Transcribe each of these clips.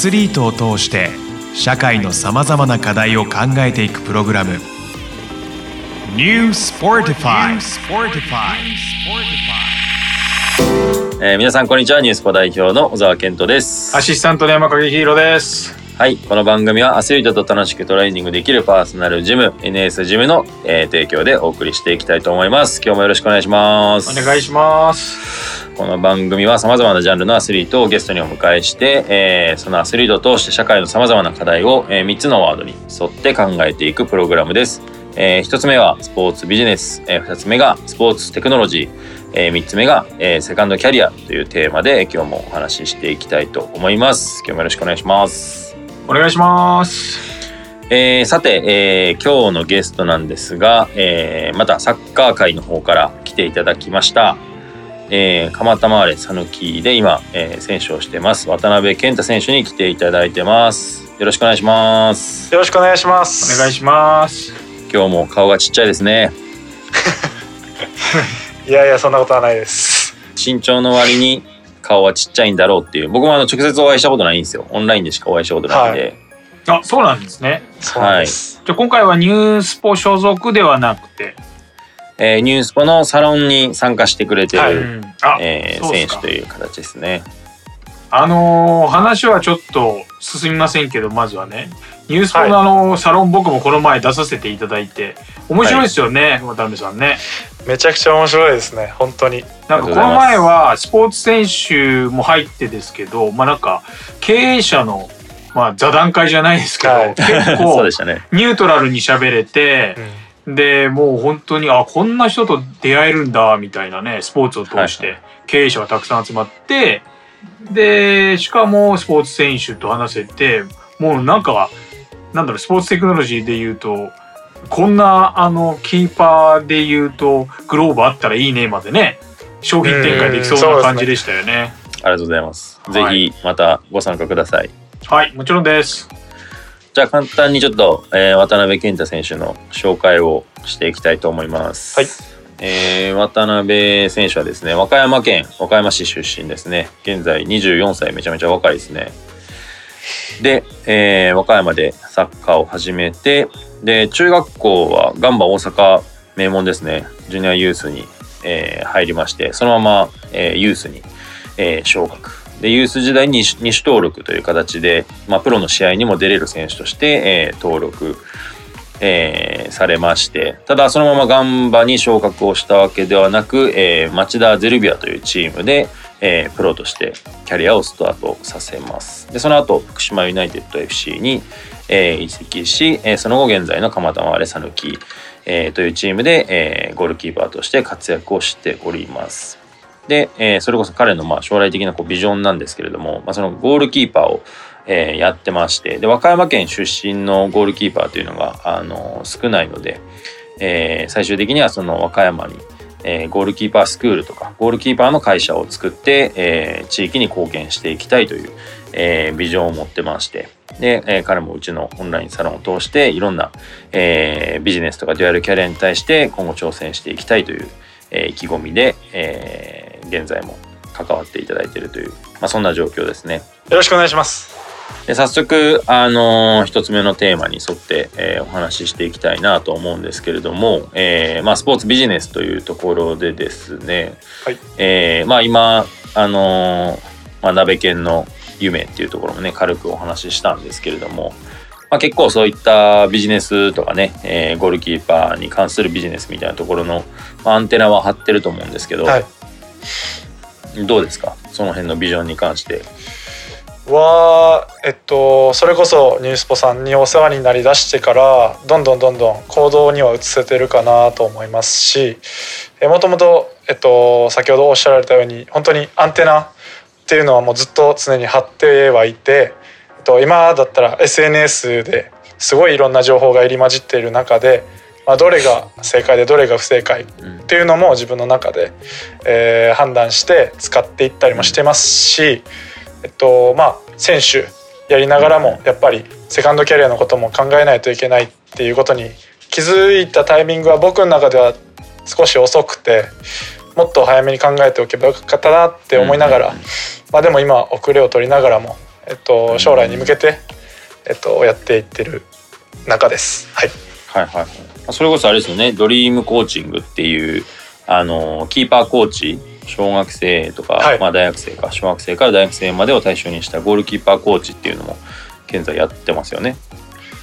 スリートを通して社会のさまざまな課題を考えていくプログラム。New Sportify えー皆さんこんにちは。ニュースポ代表の小沢健人です。アシスタントの山影ヒーローです。はい。この番組はアスリートと楽しくトレーニングできるパーソナルジム NS ジムの、えー提供でお送りしていきたいと思います。今日もよろしくお願いします。お願いします。この番組はさまざまなジャンルのアスリートをゲストにお迎えして、えーそのアスリートを通して社会のさまざまな課題を、え3つのワードに沿って考えていくプログラムです。え1つ目はスポーツビジネス、え2つ目がスポーツテクノロジー、え3つ目が、えーセカンドキャリアというテーマで今日もお話ししていきたいと思います。今日もよろしくお願いします。お願いします。えーさて、えー今日のゲストなんですが、えーまたサッカー界の方から来ていただきました、えー、蒲田マーレ讃岐で今、えー選手をしてます渡辺健太選手に来ていただいてますよろしくお願いしますよろしくお願いします。お願いします。今日も顔がちっちゃいですね いやいや、そんなことはないです。身長の割に顔はちっちゃいんだろうっていう僕もあの直接お会いしたことないんですよオンラインでしかお会いしたことないんで、あ、そうなんですね。そうなんです。じゃあ今回はニュースポ所属ではなくて、えーニュースポのサロンに参加してくれてる、はい。うんあ、えー選手という形ですね。あのー話はちょっと進みませんけど、まずはね、ニュースポのあのサロン僕もこの前出させていただいて、面白いですよね、渡辺さんね。めちゃくちゃ面白いですね。本当に。なんかこの前はスポーツ選手も入ってですけど、まあなんか経営者のまあ座談会じゃないですけど、はい。結構 ニュートラルに喋れて、でもう本当にあこんな人と出会えるんだみたいなねスポーツを通してはい経営者がたくさん集まってでしかもスポーツ選手と話せてもうなんかなんだろうスポーツテクノロジーで言うとこんなあのキーパーで言うとグローブあったらいいねまでね商品展開できそうな感じでしたよね。ありがとうございます。はいぜひまたご参加ください。はいもちろんです。じゃあ簡単にちょっと、えー渡辺健太選手の紹介をしていきたいと思います。はい。えー渡辺選手はですね和歌山県和歌山市出身ですね。現在24歳めちゃめちゃ若いですね。で、えー和歌山でサッカーを始めてで中学校はガンバ大阪名門ですね。ジュニアユースに、えー入りましてそのまま、えーユースに、えー昇格でユース時代に二種登録という形で、まあ、プロの試合にも出れる選手として、えー登録、えーされましてただそのままガンバに昇格をしたわけではなく、えー町田ゼルビアというチームで、えープロとしてキャリアをスタートさせます。でその後福島ユナイテッド FC に、えー移籍し、えーその後現在の蒲田マーレ讃岐、えーというチームで、えーゴールキーパーとして活躍をしております。で、えーそれこそ彼のまあ将来的なこうビジョンなんですけれども、まあ、そのゴールキーパーを、えーやってましてで和歌山県出身のゴールキーパーというのが、あの少ないので、えー最終的にはその和歌山に、えーゴールキーパースクールとかゴールキーパーの会社を作って、えー地域に貢献していきたいという、えービジョンを持ってましてで、えー彼もうちのオンラインサロンを通していろんな、えービジネスとかデュアルキャリアに対して今後挑戦していきたいという、えー意気込みで、えー現在も関わっていただいているという、まあ、そんな状況ですね。よろしくお願いします。で早速、あのー一つ目のテーマに沿って、えーお話ししていきたいなと思うんですけれども、えーまあ、スポーツビジネスというところでですね、はいえーまあ、今、あのーまあ、鍋犬の夢っていうところもね軽くお話ししたんですけれども、まあ、結構そういったビジネスとかね、えーゴールキーパーに関するビジネスみたいなところの、まあ、アンテナは張ってると思うんですけど、はい。どうですか？その辺のビジョンに関して。は、えっと、それこそニュースポさんにお世話になりだしてから、どんどんどんどん行動には移せてるかなと思いますし、えもともと、えっと、先ほどおっしゃられたように、本当にアンテナっていうのはもうずっと常に張ってはいて、えっと、今だったら SNS ですごいいろんな情報が入り混じっている中で、まあ、どれが正解でどれが不正解うん。っていうのも自分の中で、えー判断して使っていったりもしてますし、えっとまあ選手やりながらもやっぱりセカンドキャリアのことも考えないといけないっていうことに気づいたタイミングは僕の中では少し遅くてもっと早めに考えておけばよかったなって思いながら、まあでも今遅れを取りながらもえっと、将来に向けて、えっと、やっていってる中です。はい、はいはいはい。それこそあれですよね、ドリームコーチングっていう、あの、キーパーコーチ、小学生とか、はいまあ大学生か、小学生から大学生までを対象にしたゴールキーパーコーチっていうのも現在やってますよね。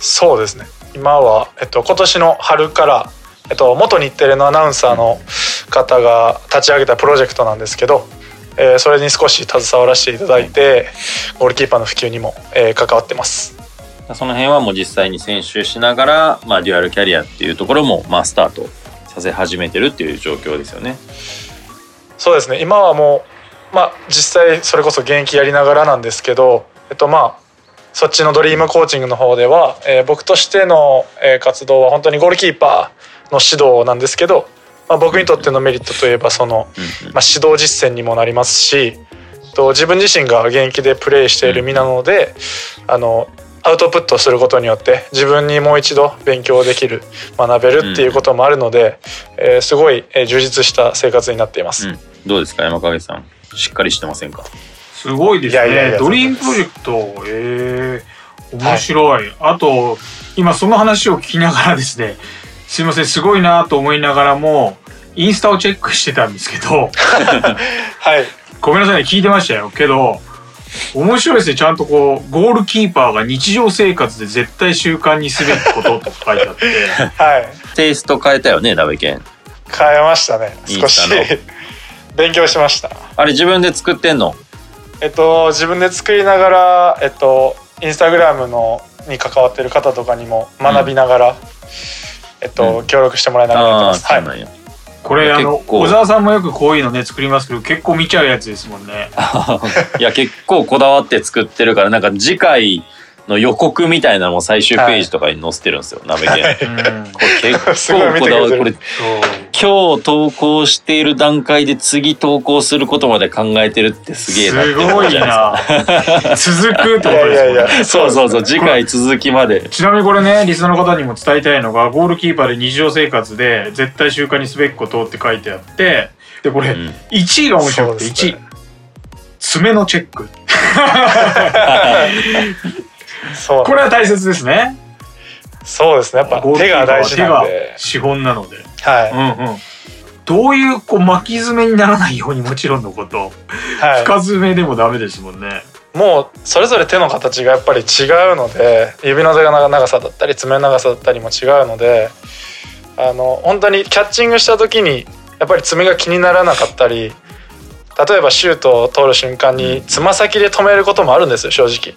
そうですね今は、えっと、今年の春から、えっと、元日テレのアナウンサーの方が立ち上げたプロジェクトなんですけど、えーそれに少し携わらせていただいてゴールキーパーの普及にも、えー関わってます。その辺はもう実際に選手しながら、まあ、デュアルキャリアっていうところも、まあ、スタートさせ始めてるっていう状況ですよね。そうですね今はもう、まあ、実際それこそ現役やりながらなんですけど、えっと、まあそっちのドリームコーチングの方では、えー僕としての、えー活動は本当にゴールキーパーの指導なんですけど、まあ、僕にとってのメリットといえばその、まあ、指導実践にもなりますしと自分自身が現役でプレーしている身なので、あのアウトプットすることによって自分にもう一度勉強できる学べるっていうこともあるので、えーすごい、えー充実した生活になっています。うん、どうですか山影さん？しっかりしてませんか？すごいですね。いやいやいやドリームプロジェクトええ面白い、あと今その話を聞きながらですねすいませんすごいなと思いながらもインスタをチェックしてたんですけど。はい。ごめんなさいね聞いてましたよ。けど面白いですね。ちゃんとこうゴールキーパーが日常生活で絶対習慣にすべきことと書いてあって。はい。テイスト変えたよね鍋犬変えましたね。少し。勉強しました。あれ自分で作ってんの？えっと自分で作りながらえっとインスタグラムのに関わってる方とかにも学びながら、えっと、うん。協力してもらいながらやってます、はいこれあの小沢さんもよくこういうのね作りますけど結構見ちゃうやつですもんね。いや結構こだわって作ってるからなんか次回の予告みたいなのも最終ページとかに載せてるんですよ、鍋犬うん。これ結構こだわりこれ 今日投稿している段階で次投稿することまで考えてるってすげえなす。ごいな。続くってことですもんね。そうそうそう次回続きまで。ちなみにこれねリスナーの方にも伝えたいのがゴールキーパーで日常生活で絶対習慣にすべきことって書いてあってでこれ、うん。1位が面白くてそうですね。1位。爪のチェック。これは大切ですね。そうですね。やっぱ手が大事なん手でが資本なのではうんうん。どういうこう巻き爪にならないようにもちろんのこと。い、はい、深爪でもダメですもんね。もうそれぞれ手の形がやっぱり違うので指の長さだったり爪の長さだったりも違うのであの本当にキャッチングした時にやっぱり爪が気にならなかったり例えばシュートを通る瞬間につま先で止めることもあるんですよ正直。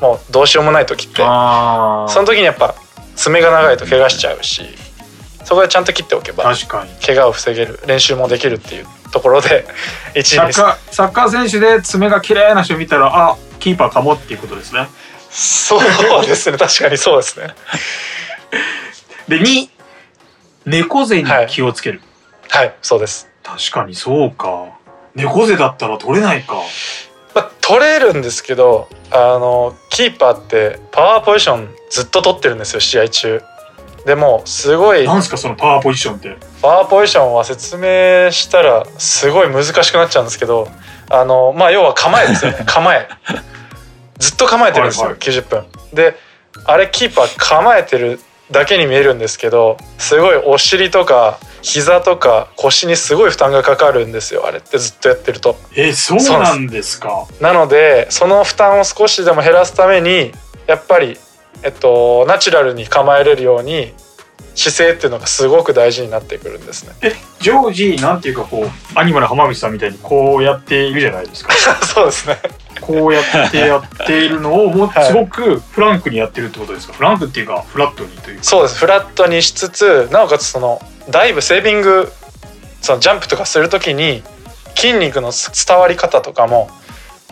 もうどうしようもない時って。あその時にやっぱ爪が長いと怪我しちゃうしそこでちゃんと切っておけば確かに。怪我を防げる練習もできるっていうところで1位ですサッカーサッカー選手で爪が綺麗な人見たらあキーパーかもっていうことですね。そうですね。確かにそうですね。で2猫背に気をつける、はい。そうです。確かにそうか。猫背だったら取れないか。まあ、取れるんですけどあのキーパーってパワーポジションずっと取ってるんですよ試合中でもすごいなんすかそのパワーポジションって。パワーポジションは説明したらすごい難しくなっちゃうんですけどあのまあ要は構えですよね。構え。ずっと構えてるんですよ、はいはい。90分。であれキーパー構えてるだけに見えるんですけどすごいお尻とか膝とか腰にすごい負担がかかるんですよあれってずっとやってると。えそうなんですか。なのでその負担を少しでも減らすためにやっぱり、えっと、ナチュラルに構えれるように姿勢っていうのがすごく大事になってくるんですね。え常時なんていうかこうアニマル浜口さんみたいにこうやっているじゃないですか そうですね。こうやってやっているのをも すごくフランクにやってるってことですか？フランクっていうかフラットにというかそうです。フラットにしつつ、なおかつそのダイブセービングそのジャンプとかするときに筋肉の伝わり方とかも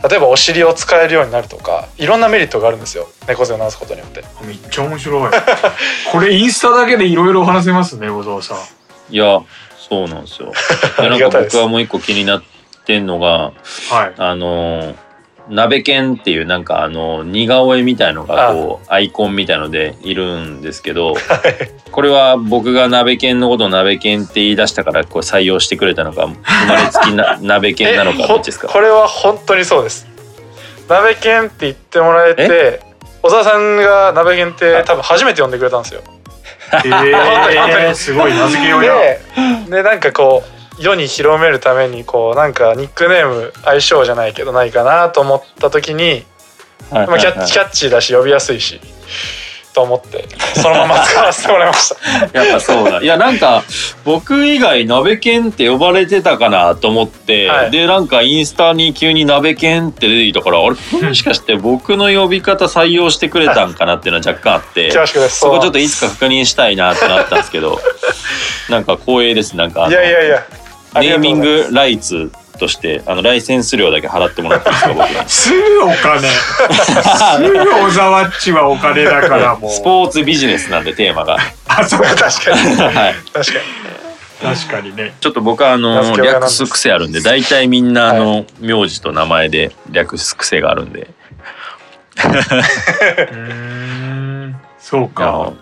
例えばお尻を使えるようになるとかいろんなメリットがあるんですよ。猫背を直すことによって。めっちゃ面白い。これインスタだけでいろいろ話せますね小沢さん。いやそうなんですよ。なんか僕はもう一個気になってんのがはい。あの鍋犬っていうなんかあの似顔絵みたいのがこうアイコンみたいのでいるんですけど これは僕が鍋犬のことを鍋犬って言い出したからこう採用してくれたのか生まれつきな 鍋犬なのかどっちですか？これは本当にそうです。鍋犬って言ってもらえて小沢さんが鍋犬って多分初めて呼んでくれたんですよ。えー、す。ごい名付けようやででなんかこう世に広めるためにこうなんかニックネーム相性じゃないけどないかなと思った時に、はいまあ、キャッチキャッチーだし呼びやすいしと思ってそのまま使わせてもらいました。やっぱそうだ。いや、なんか、僕以外、鍋犬って呼ばれてたかなと思って、はいで、なんかインスタに急に鍋犬って出てきたから、あれ、もしかして僕の呼び方採用してくれたんかなっていうのは若干あって。そこちょっといつか確認したいなってなったんですけど、なんか光栄です。なんかあいの、やいやいや。ネーミングライツとして、あの、ライセンス料だけ払ってもらっていいですか、僕に。す。ぐお金。すぐ小沢っちはお金だからもう。スポーツビジネスなんでテーマが。あそうか。確かに。はい。確かに。確かにね。ちょっと僕はあの略です。す癖あるんで大体みんなあの名字と名前で略す癖があるんで。うーん。そうか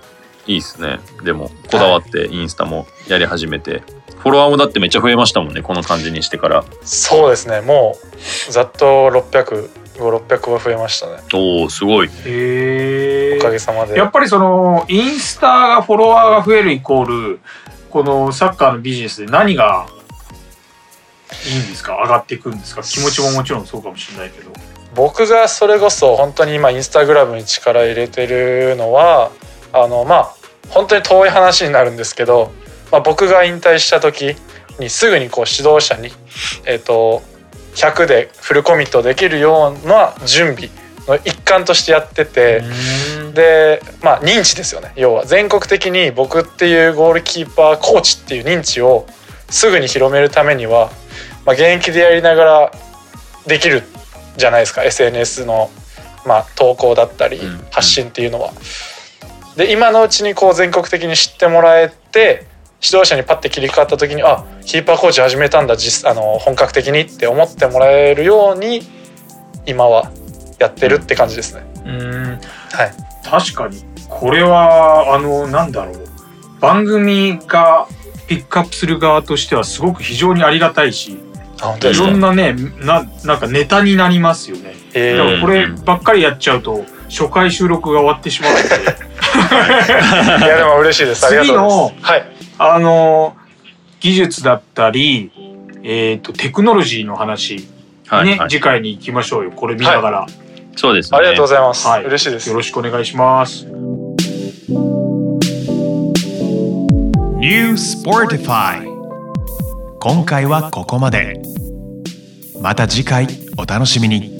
いいっすね。でもこだわってインスタもやり始めて。フォロワーもだってめっちゃ増えましたもんねこの感じにしてから。そうですね。もうざっと600、600は増えましたね。おおすごい。へおかげえさまで。やっぱりそのインスタがフォロワーが増えるイコールこのサッカーのビジネスで何がいいんですか？上がっていくんですか？気持ちももちろんそうかもしれないけど。僕がそれこそ本当に今インスタグラムに力入れてるのはあのまあ本当に遠い話になるんですけど、まあ、僕が引退した時にすぐにこう指導者に、えっと100でフルコミットできるような準備の一環としてやってて。でまあ認知ですよね要は全国的に僕っていうゴールキーパーコーチっていう認知をすぐに広めるためには、まあ、現役でやりながらできるじゃないですか SNS の、まあ、投稿だったりうん発信っていうのは。で今のうちにこう全国的に知ってもらえて指導者にパッて切り替わった時にあキーパーコーチ始めたんだ実あの本格的にって思ってもらえるように今はやってるって感じですね。うん。はい。確かにこれはあのなんだろう。番組がピックアップする側としてはすごく非常にありがたいしいろんなねななんかネタになりますよね。えー。だからこればっかりやっちゃうと初回収録が終わってしまうのでいやでも嬉しいです。ありがとうございます。はい。あの技術だったり、えー、とテクノロジーの話、ねはい、はい、次回に行きましょうよこれ見ながら、そうですねありがとうございます。はい嬉しいですよ。ろしくお願いします。New Sportify 今回はここまでまた次回お楽しみに